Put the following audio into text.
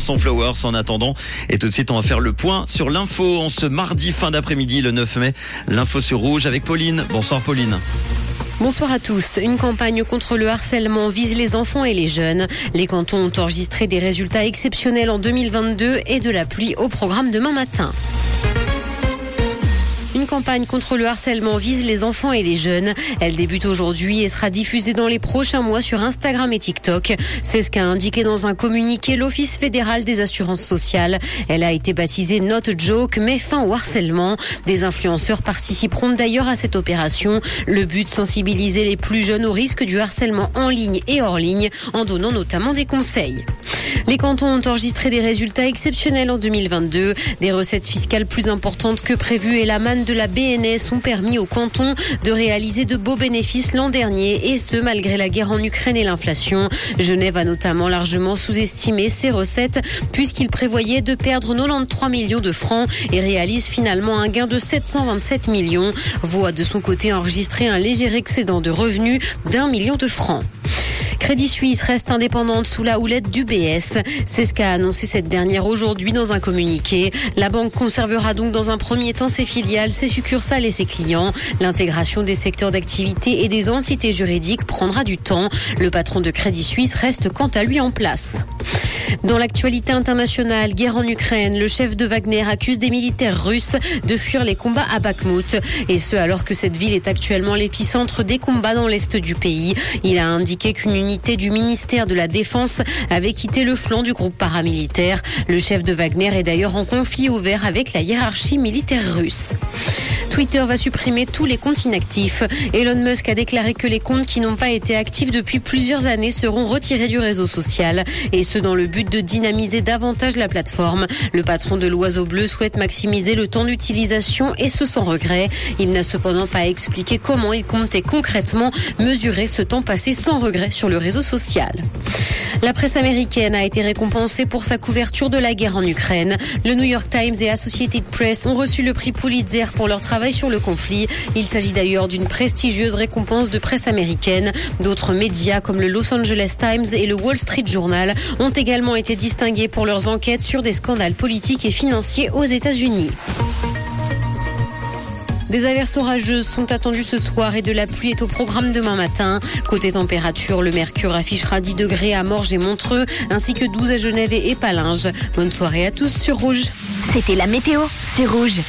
Flowers en attendant. Et tout de suite, on va faire le point sur l'info en ce mardi fin d'après-midi, le 9 mai. L'info sur Rouge avec Pauline. Bonsoir Pauline. Bonsoir à tous. Une campagne contre le harcèlement vise les enfants et les jeunes. Les cantons ont enregistré des résultats exceptionnels en 2022 et de la pluie au programme demain matin. Une campagne contre le harcèlement vise les enfants et les jeunes. Elle débute aujourd'hui et sera diffusée dans les prochains mois sur Instagram et TikTok. C'est ce qu'a indiqué dans un communiqué l'Office fédéral des assurances sociales. Elle a été baptisée Not Joke, mais fin au harcèlement. Des influenceurs participeront d'ailleurs à cette opération. Le but, sensibiliser les plus jeunes au risque du harcèlement en ligne et hors ligne, en donnant notamment des conseils. Les cantons ont enregistré des résultats exceptionnels en 2022, des recettes fiscales plus importantes que prévues et la manne de la BNS ont permis aux cantons de réaliser de beaux bénéfices l'an dernier et ce malgré la guerre en Ukraine et l'inflation. Genève a notamment largement sous-estimé ses recettes puisqu'il prévoyait de perdre 93 millions de francs et réalise finalement un gain de 727 millions. Voit de son côté enregistrer un léger excédent de revenus d'un million de francs. Crédit Suisse reste indépendante sous la houlette du BS. C'est ce qu'a annoncé cette dernière aujourd'hui dans un communiqué. La banque conservera donc dans un premier temps ses filiales, ses succursales et ses clients. L'intégration des secteurs d'activité et des entités juridiques prendra du temps. Le patron de Crédit Suisse reste quant à lui en place. Dans l'actualité internationale, guerre en Ukraine, le chef de Wagner accuse des militaires russes de fuir les combats à Bakhmut. Et ce, alors que cette ville est actuellement l'épicentre des combats dans l'est du pays. Il a indiqué qu'une unité du ministère de la Défense avait quitté le flanc du groupe paramilitaire. Le chef de Wagner est d'ailleurs en conflit ouvert avec la hiérarchie militaire russe. Twitter va supprimer tous les comptes inactifs. Elon Musk a déclaré que les comptes qui n'ont pas été actifs depuis plusieurs années seront retirés du réseau social. Et ce, dans le but de dynamiser davantage la plateforme. Le patron de l'Oiseau Bleu souhaite maximiser le temps d'utilisation et ce sans regret. Il n'a cependant pas expliqué comment il comptait concrètement mesurer ce temps passé sans regret sur le réseau social. La presse américaine a été récompensée pour sa couverture de la guerre en Ukraine. Le New York Times et Associated Press ont reçu le prix Pulitzer pour leur travail sur le conflit. Il s'agit d'ailleurs d'une prestigieuse récompense de presse américaine. D'autres médias comme le Los Angeles Times et le Wall Street Journal ont également été distingués pour leurs enquêtes sur des scandales politiques et financiers aux États-Unis. Des averses orageuses sont attendues ce soir et de la pluie est au programme demain matin. Côté température, le mercure affichera 10 degrés à Morges et Montreux, ainsi que 12 à Genève et Palinges. Bonne soirée à tous sur Rouge. C'était la météo, c'est Rouge.